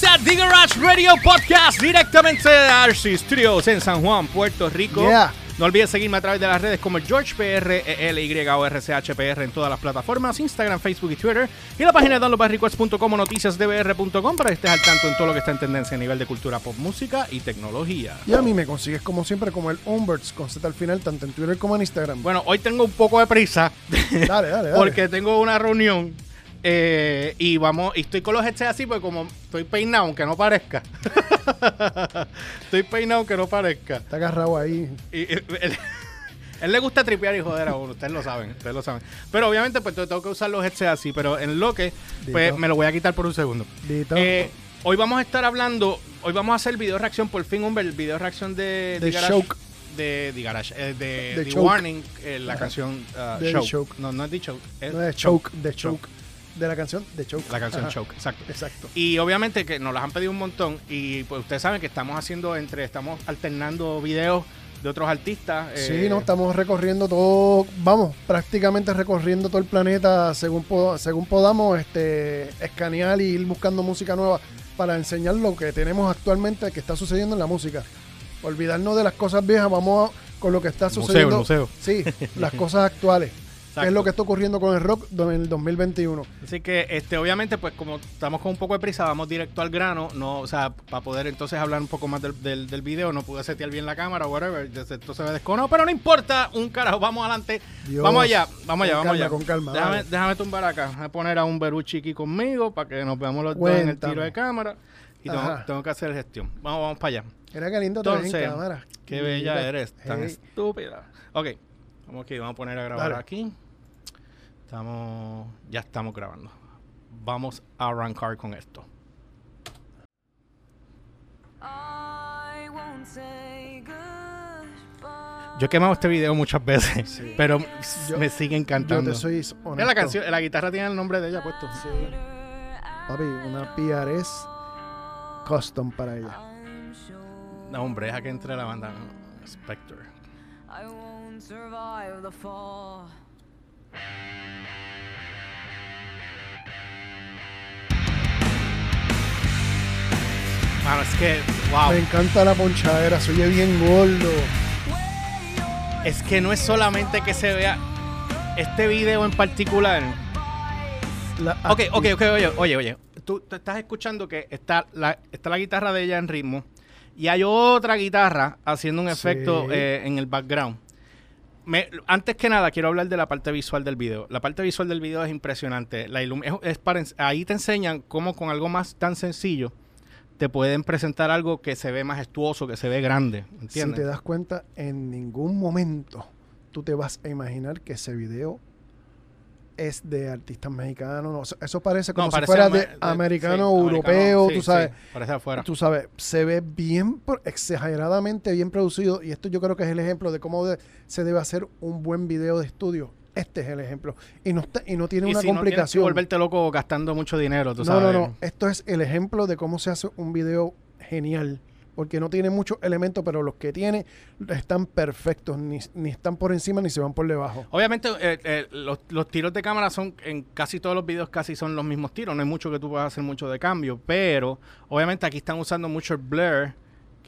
Bienvenidos a The Garage Radio Podcast directamente de RC Studios en San Juan, Puerto Rico. Yeah. No olvides seguirme a través de las redes como GeorgePR, ELY o RCHPR en todas las plataformas, Instagram, Facebook y Twitter. Y la página de downloadbarrequest.com o noticiasdbr.com para que estés al tanto en todo lo que está en tendencia a nivel de cultura pop, música y tecnología. Y a mí me consigues como siempre como el Umberts con Z al final, tanto en Twitter como en Instagram. Bueno, hoy tengo un poco de prisa dale, dale, dale. porque tengo una reunión eh, y vamos, y estoy con los hechos así, porque como estoy peinado, aunque no parezca. estoy peinado, aunque no parezca. Está agarrado ahí. Y, él, él le gusta tripear y joder a uno, ustedes lo saben, ustedes lo saben. Pero obviamente, pues tengo que usar los headsets así, pero en lo que, pues Dito. me lo voy a quitar por un segundo. Eh, hoy vamos a estar hablando, hoy vamos a hacer video reacción por fin, el video reacción de, De The Garage- Choke. De, The Garage, eh, de, De The Choke. Warning, eh, la Ajá. canción uh, De Choke. Choke. No, no es The Choke. es no es Choke, de Choke. De la canción de Choke. La canción Ajá. Choke, exacto. Exacto. Y obviamente que nos las han pedido un montón y pues ustedes saben que estamos haciendo entre, estamos alternando videos de otros artistas. eh, Sí, no, estamos recorriendo todo, vamos, prácticamente recorriendo todo el planeta según, según podamos este, escanear y ir buscando música nueva para enseñar lo que tenemos actualmente que está sucediendo en la música. Olvidarnos de las cosas viejas, vamos a- con lo que está Museo, sucediendo. museo. Sí, las cosas actuales. Que es lo que está ocurriendo con el rock en el 2021. Así que, este, obviamente, pues como estamos con un poco de prisa, vamos directo al grano, no, o sea, para poder entonces hablar un poco más del, del, del video, no pude setear bien la cámara o whatever, entonces esto se ve desconado, pero no importa, un carajo, vamos adelante, Dios. vamos allá, vamos allá, vamos calma, allá. con calma, Déjame, déjame tumbar acá, voy a poner a un Beruchi aquí conmigo para que nos veamos los dos en el tiro de cámara y tengo, que hacer gestión. Vamos, vamos para allá. Era que lindo ves en Entonces, cámara. Qué bella Mira, eres, tan hey. estúpida. Ok, vamos aquí, vamos a poner a grabar Dale. aquí. Estamos, ya estamos grabando. Vamos a arrancar con esto. Yo he quemado este video muchas veces, Sí. pero Yo- me sigue Yo encantando. te soy honesto. Mira la canción, la guitarra tiene el nombre de ella puesto. Sí. Papi, una PRS custom para ella. No, hombre, deja que entre la banda. Spectre. I won't survive the fall. Mano, es que, wow. Me encanta la ponchadera, se oye bien gordo. Es que no es solamente que se vea este video en particular. La Ok, ok, ok, oye, oye, oye. Tú, tú estás escuchando que está la, está la guitarra de ella en ritmo y hay otra guitarra haciendo un Sí. efecto eh, en el background. Antes que nada, quiero hablar de la parte visual del video. La parte visual del video es impresionante. La es- ahí te enseñan cómo con algo más tan sencillo te pueden presentar algo que se ve majestuoso, que se ve grande. Si te das cuenta, en ningún momento tú te vas a imaginar que ese video es de artistas mexicanos. no, eso- eso parece como No, si fuera de americano, sí, europeo, sí, tú sabes. sí, parece afuera. Tú sabes, se ve bien, exageradamente bien producido. Y esto yo creo que es el ejemplo de cómo de- se debe hacer un buen video de estudio. Este es el ejemplo. Y no, está- y no tiene y una si no que complicación. volverte loco gastando mucho dinero, tú no, sabes. no, no. Esto es el ejemplo de cómo se hace un video genial. Porque no tiene muchos elementos, pero los que tiene están perfectos. Ni, ni están por encima ni se van por debajo. Obviamente, eh, eh, los, los tiros de cámara son, en casi todos los videos casi son los mismos tiros. No hay mucho que tú puedas hacer mucho de cambio. Pero, obviamente, aquí están usando mucho el blur,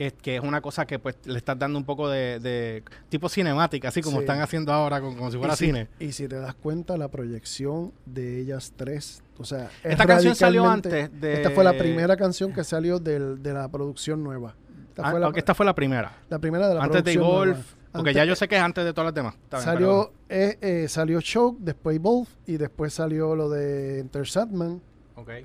que, que es una cosa que pues le estás dando un poco de, de tipo cinemática, así como Sí. están haciendo ahora, con- como si fuera y, si, cine. y si te das cuenta, la proyección de ellas tres. O sea, es Esta canción salió antes de... Esta fue la primera canción que salió del- de la producción nueva. Esta Ah, fue la, esta fue la primera. la primera de la antes de nueva. porque Antes- ya yo sé que es antes de todas las demás. Bien, Salió, eh, eh, salió Choke, después Evolve, y después salió lo de Enter Sandman, pero- ok.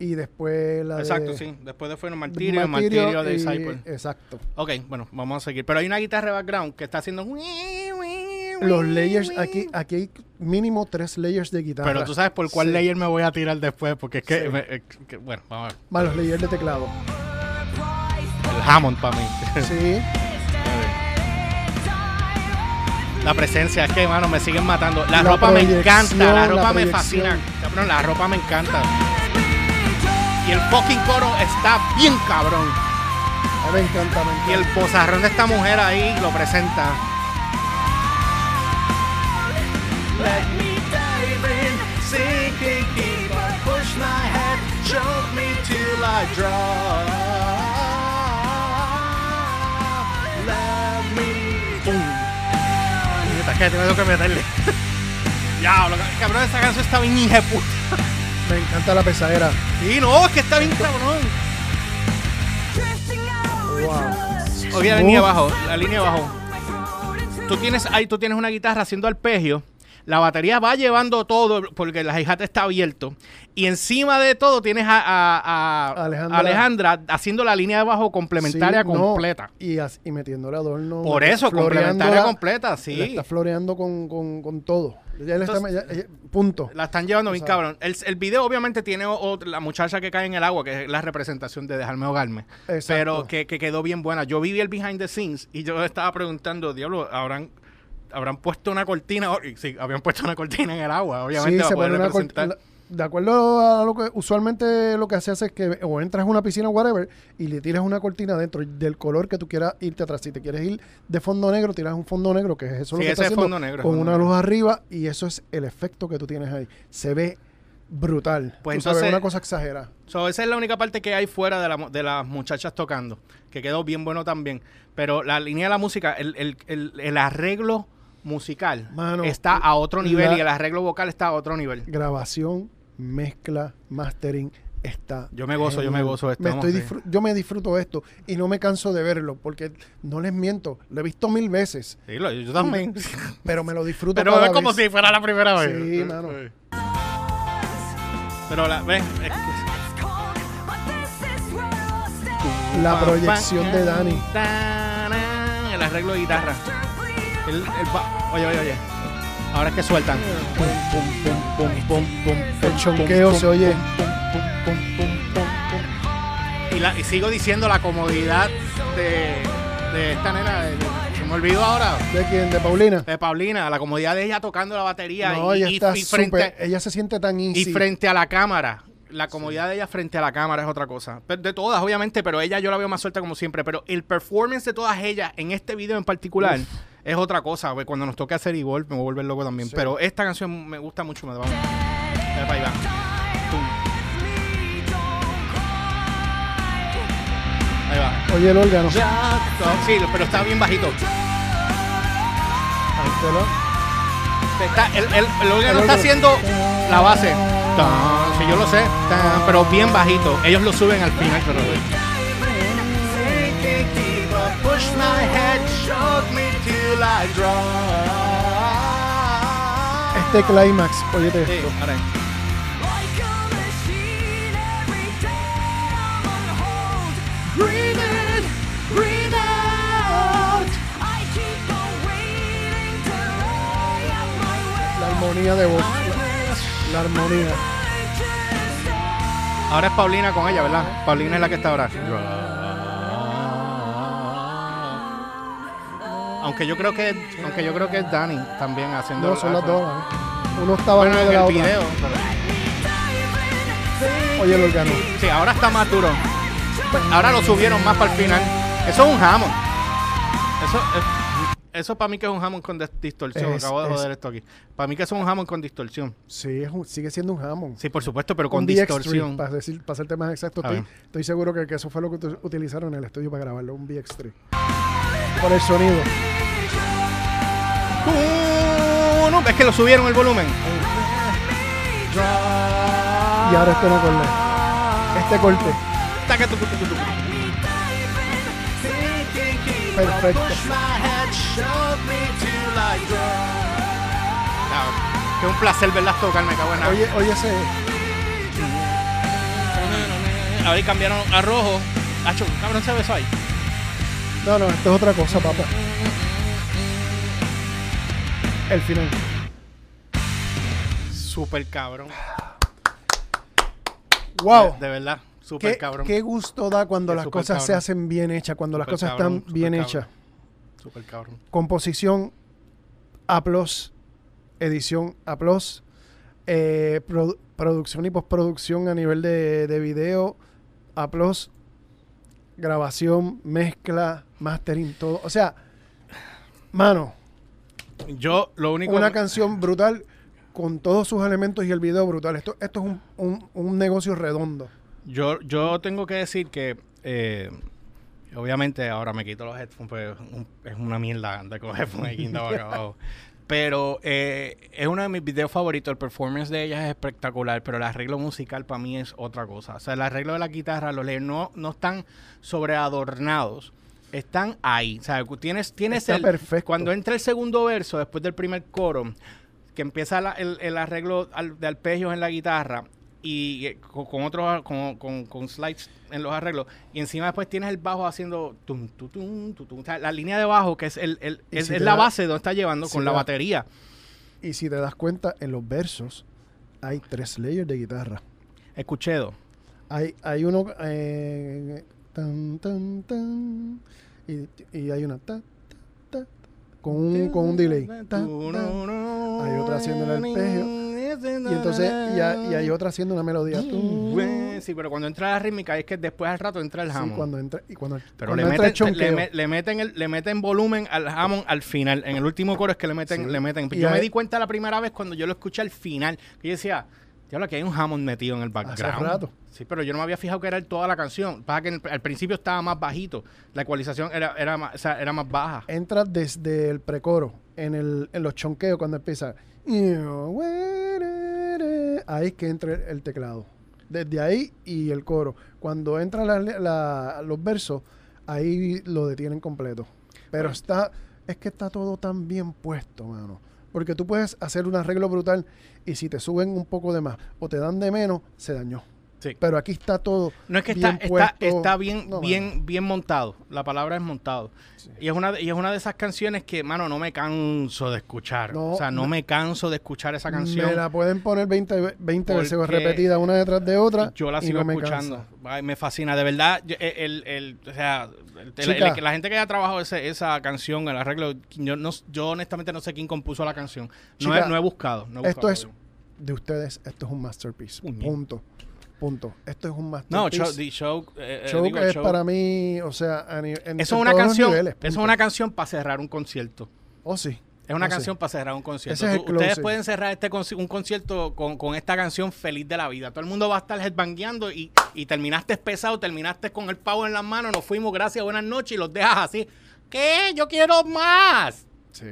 Y después la Exacto, de... sí. Después de fue Martirio, Martirio, de y- Disciple. Exacto. Ok, bueno, vamos a seguir. Pero hay una guitarra de background que está haciendo... Los layers, aquí, aquí hay mínimo tres layers de guitarra. Pero tú sabes por cuál Sí. layer me voy a tirar después, porque es que, Sí. me- eh, que- bueno, vamos a ver. Más los layers de teclado. El Hammond para mí. Sí. La presencia, es que, mano, me siguen matando. La, La ropa me encanta, la ropa la me fascina. Cabrón, la ropa me encanta. Y el fucking coro está bien cabrón. Me encanta. Y el pozarrón de esta mujer ahí lo presenta. Let me que tengo que meterle. ya, lo, cabrón, esa canción está bien puta. Me encanta la pesadera. Sí, no, es que está bien cabrón. Wow. La línea abajo, la línea abajo. Tú tienes ahí, tú tienes una guitarra haciendo arpegio. La batería va llevando todo porque el hi-hat está abierto. Y encima de todo tienes a, a- a- Alejandra. Alejandra. haciendo la línea de abajo complementaria Sí, no, completa. y, as- y metiéndole adorno. Por eso, complementaria completa, La sí. está floreando con, con, con todo. Ya está- Entonces- ya- ya- punto. La están llevando bien cabrón. El, el video obviamente tiene o- o- la muchacha que cae en el agua, que es la representación de dejarme ahogarme. Exacto. Pero que, que quedó bien buena. Yo viví el behind the scenes y yo estaba preguntando, diablo, ¿habrán, habrán puesto una cortina? Sí, habían puesto una cortina en el agua, obviamente. Sí, para se poder representar. la- De acuerdo a lo que usualmente lo que haces es que o entras a una piscina o whatever y le tiras una cortina dentro del color que tú quieras irte atrás. Si te quieres ir de fondo negro, tiras un fondo negro, que es eso lo que está es haciendo, fondo negro, con fondo una negro. luz arriba y eso es el efecto que tú tienes ahí. Se ve brutal. Pues Tú sabes, una cosa exagerada. So, esa es la única parte que hay fuera de, la mu- de las muchachas tocando, que quedó bien bueno también. Pero la línea de la música, el, el- el- el arreglo musical Mano, está a otro nivel la- y el arreglo vocal está a otro nivel. Grabación, mezcla, mastering, está. Yo me gozo, yo me gozo esto, Me estoy sí. yo me disfruto esto y no me canso de verlo porque no les miento, lo he visto mil veces, Sí, lo- yo también. pero me lo disfruto Pero cada es como vez. si fuera la primera vez. Sí, mano. Pero la, ves, es que- La proyección de Dani. El arreglo de guitarra. El- el ba- oye, oye, oye. Ahora es que sueltan. El chonqueo se oye. Y, la- y sigo diciendo la comodidad de, de esta nena. de- se me olvidó ahora. ¿De quién? ¿De Paulina? De Paulina, la comodidad de ella tocando la batería No, y, ella y- está y frente, ella se siente tan y easy. frente a la cámara. La comodidad de ella frente a la cámara es otra cosa. De todas, obviamente, pero ella yo la veo más suelta como siempre. Pero el performance de todas ellas en este video en particular es otra cosa. Cuando nos toque hacer igual, me voy a volver loco también. Sí. Pero esta canción me gusta mucho. Me va. Ahí va. Oye el órgano. Sí, pero está bien bajito. Está, el, el, el órgano está haciendo la base. Sí, yo lo sé. Pero bien bajito. Ellos lo suben al final, pero. Este clímax, oye Sí, esto. ahora will. La armonía de voz. La armonía. Ahora es Paulina con ella, ¿verdad? Paulina es la que está ahora. Aunque yo creo que aunque yo creo que es Dani también haciendo No, son las dos. ¿eh? Uno estaba Bueno, en la el video. Oye el órgano. Sí, ahora está más duro. Ahora lo subieron más para el final. Eso es un jamón. Eso, es- eso para mí que es un jamón con dis- distorsión. Es- Acabo de es- joder esto aquí. Para mí que es un jamón con distorsión. Sí, un- sigue siendo un Hammond. Sí, por supuesto, pero con un DX3, distorsión. para, decir, para hacerte más exacto, estoy, estoy seguro que, que eso fue lo que utilizaron en el estudio para grabarlo, un VX3. Por el sonido. Uh, no, es que lo subieron el volumen. Y ahora este no corre. Este corte. Perfecto. Claro, que un placer verlas tocar, me cago en nada. Oye, oye ese. Ahora cambiaron a rojo. Acho, cabrón, se besó ahí. No, no, esto es otra cosa, papá. El final. Súper cabrón. ¡Wow! De, de verdad, súper ¿Qué, cabrón. qué gusto da cuando Es las cosas se hacen bien hechas, cuando las cosas cabrón, están bien cabrón. hechas. Súper cabrón. Composición, aplos, edición, aplos, eh, produ- producción y postproducción a nivel de, de video, aplos, grabación, mezcla, mastering, todo. O sea, mano, Yo lo único. una canción brutal con todos sus elementos y el video brutal. Esto, esto es un, un- un negocio redondo. Yo, yo tengo que decir que, eh, obviamente, ahora me quito los headphones, pues un- es una mierda andar con headphones aquí abajo. Pero eh, es uno de mis videos favoritos. El performance de ella es espectacular, pero el arreglo musical para mí es otra cosa. O sea, el arreglo de la guitarra, los layers no, no están sobreadornados. Están ahí. O sea, tienes, tienes Está el. perfecto. Cuando entra el segundo verso, después del primer coro, que empieza la- el, el arreglo al- de arpegios en la guitarra y eh, con, otros con, con- con slides en los arreglos y encima después tienes el bajo haciendo tum, tu, tum, tu, tum. O sea, la línea de bajo que es el, es, si es te la da- base donde está llevando si con la da- batería Y si te das cuenta, en los versos hay tres layers de guitarra. escuché dos Hay, hay uno eh, tan, tan, tan, y, y hay una ta, ta, ta, con un, con un delay. Hay otra haciendo el arpegio. Y entonces, y, hay- y hay otra haciendo una melodía. Tum, Sí, pero cuando entra la rítmica es que después al rato entra el Sí, Hammond. cuando entra, y cuando, Pero cuando le entra el meten, le, chonqueo. me- le meten el- le meten volumen al Hammond al final. En el último coro es que le meten, Sí. le meten. Yo me di cuenta la primera vez cuando yo lo escuché al final. Que yo decía, diablo, que hay un Hammond metido en el background. rato. Sí, pero yo no me había fijado que era toda la canción. Pasa que el- al principio estaba más bajito. La ecualización era, era, más, o sea, era más baja. entra desde el precoro, en, el, en los chonqueos cuando empieza. Ahí es que entra el, el teclado. Desde ahí y el coro. Cuando entran la- la- los versos, ahí lo detienen completo. Pero está, es que está todo tan bien puesto, mano. Porque tú puedes hacer un arreglo brutal y si te suben un poco de más o te dan de menos, se dañó. Sí. Pero aquí está todo. No es que bien está, está, puesto. está bien, No, bien, bien montado. La palabra es montado. Sí. Y es una de, y es una de esas canciones que, mano, no me canso de escuchar. No, o sea, no no. me canso de escuchar esa canción. Me la pueden poner 20, ve- 20 veces repetida una detrás de otra. Yo la sigo me escuchando. Ay, me fascina. De verdad, yo- eh, el, el- o sea, el- la gente que haya trabajado ese- esa canción, el arreglo, yo, no, yo honestamente no sé quién compuso la canción. No, he, no he buscado. he Esto buscado. es de ustedes, esto es un masterpiece. Punto. Punto. Esto es un No, masterpiece. show, the show, eh, eh, Show digo, es show. para mí, o sea, en, Eso es una canción. niveles, Eso es una canción para cerrar un concierto. Oh, sí. Es una Oh, sí. canción para cerrar un concierto. Es Tú- ustedes pueden cerrar este conci- un concierto con, con esta canción feliz de la vida. Todo el mundo va a estar headbangueando y, y terminaste pesado, terminaste con el pavo en las manos, nos fuimos, gracias, buenas noches, y los dejas así. ¿Qué? Yo quiero más. Sí.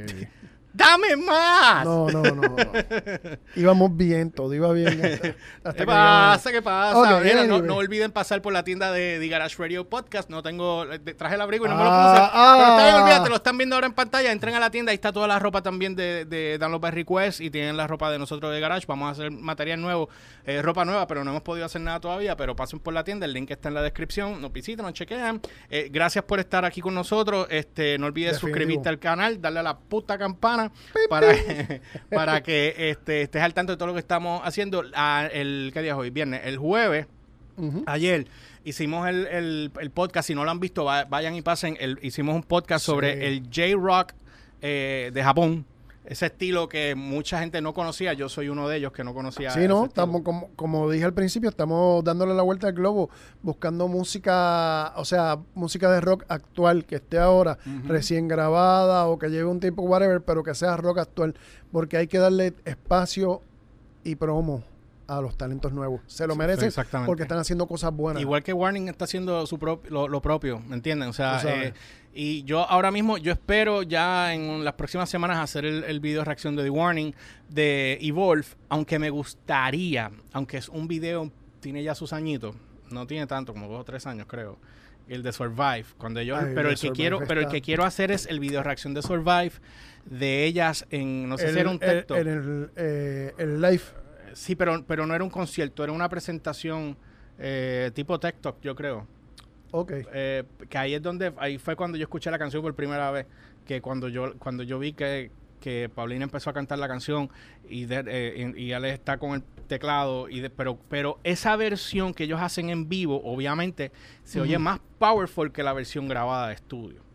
¡Dame más! No, no, no. Íbamos bien, todo iba bien. hasta- hasta ¿Qué que pasa? ¿Qué pasa? Mira, no, anyway. no olviden pasar por la tienda de, The Garage Radio Podcast. No tengo, eh, traje el abrigo y no me lo Ah, puse. ah. Pero está bien, olvídate, lo están viendo ahora en pantalla. Entren a la tienda, ahí está toda la ropa también de, de Download by Request y tienen la ropa de nosotros de Garage. Vamos a hacer material nuevo, eh, ropa nueva, pero no hemos podido hacer nada todavía. Pero pasen por la tienda, el link está en la descripción. Nos visitan, nos chequean. Eh, gracias por estar aquí con nosotros. Este, no olvides Definitivo. suscribirte al canal, darle a la puta campana para, para que este, estés al tanto de todo lo que estamos haciendo. Ah, el, ¿Qué día es hoy? Viernes. El jueves ayer hicimos el, el- el podcast. Si no lo han visto, va- vayan y pasen. El- hicimos un podcast Sí. sobre el J-Rock eh, de Japón. Ese estilo que mucha gente no conocía. Yo soy uno de ellos que no conocía. Sí, no, estamos como, como dije al principio, estamos dándole la vuelta al globo, buscando música, o sea, música de rock actual que esté ahora recién grabada o que lleve un tiempo whatever, pero que sea rock actual, porque hay que darle espacio y promo a los talentos nuevos. Se lo Sí, merecen exactamente. porque están haciendo cosas buenas. Igual que Warning está haciendo su prop- lo, lo propio, ¿me entienden? O sea, eh, y yo ahora mismo, yo espero ya en las próximas semanas hacer el, el video de reacción de The Warning de Evolve, aunque me gustaría, aunque es un video, tiene ya sus añitos, no tiene tanto, como dos o tres años creo, el de Survive, cuando ellos, Ay, pero el que quiero, pero el que quiero hacer es el video de reacción de Survive de ellas en, no sé El- si era un texto. En el, eh, el live. Sí, pero, pero no era un concierto, era una presentación eh, tipo TikTok, yo creo. Ok. Eh, que ahí es donde, ahí fue cuando yo escuché la canción por primera vez, que cuando yo, cuando yo vi que, que Paulina empezó a cantar la canción y, de- eh, y, está con el teclado, y de- pero, pero esa versión que ellos hacen en vivo, obviamente, se oye más powerful que la versión grabada de estudio.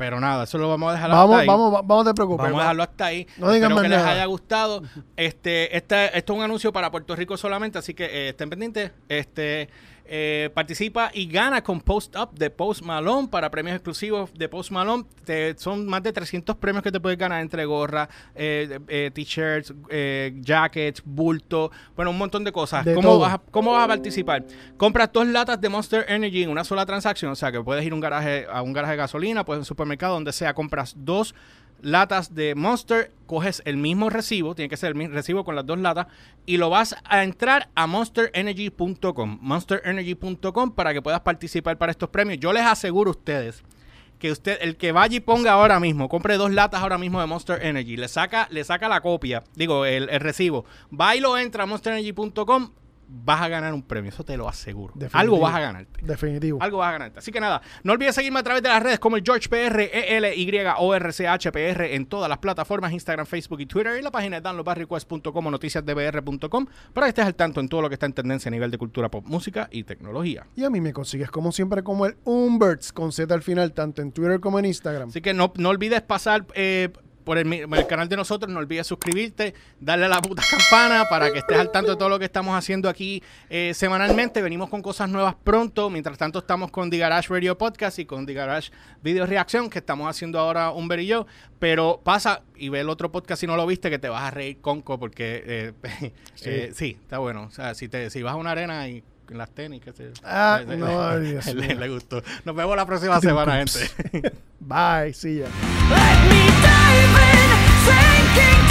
Pero nada, eso lo vamos a dejar hasta Vamos, ahí. vamos, va- vamos, te preocupes. Vamos a dejarlo hasta ahí. No Espero que les nada. haya gustado. Este, este, esto es un anuncio para Puerto Rico solamente, así que eh, estén pendientes. Este, eh, participa y gana con Post Up de Post Malone para premios exclusivos de Post Malone. Te- son más de 300 premios que te puedes ganar entre gorra, eh, eh, t-shirts, jackets, bulto, bueno, un montón de cosas. De ¿Cómo vas, a, ¿Cómo vas a participar? Compras dos latas de Monster Energy en una sola transacción, o sea que puedes ir a un garaje, a un garaje de gasolina, puedes ir a un supermercado, donde sea, compras dos latas de Monster, coges el mismo recibo, tiene que ser el mismo recibo con las dos latas, y lo vas a entrar a monsterenergy.com, monsterenergy.com para que puedas participar para estos premios. Yo les aseguro a ustedes que usted, el que vaya y ponga ahora mismo, compre dos latas ahora mismo de Monster Energy, le saca, le saca la copia, digo, el, el recibo, va y lo entra a monsterenergy.com, vas a ganar un premio, eso te lo aseguro. Definitivo. Algo vas a ganarte. Definitivo. Algo vas a ganarte. Así que nada, no olvides seguirme a través de las redes como el George PR, E Y O R C H P R en todas las plataformas, Instagram, Facebook y Twitter, y la página de downloadbarrequest.com noticiasdbr.com para que estés al tanto en todo lo que está en tendencia a nivel de cultura pop, música y tecnología. Y a mí me consigues como siempre como el Umberts con Z al final, tanto en Twitter como en Instagram. Así que no, no olvides pasar eh, por el, canal de nosotros, no olvides suscribirte, darle a la puta campana para que estés al tanto de todo lo que estamos haciendo aquí eh, semanalmente. Venimos con cosas nuevas pronto. Mientras tanto, estamos con The Garage Radio Podcast y con The Garage Video Reacción, que estamos haciendo ahora un y yo. Pero pasa y ve el otro podcast si no lo viste, que te vas a reír conco, porque eh, eh, sí. está bueno. O sea, si, te, si vas a una arena y en las tenis, que se. Ah, le- no, Dios le, le gustó. Nos vemos la próxima semana, gente. Bye, see ya. Let me Drinking.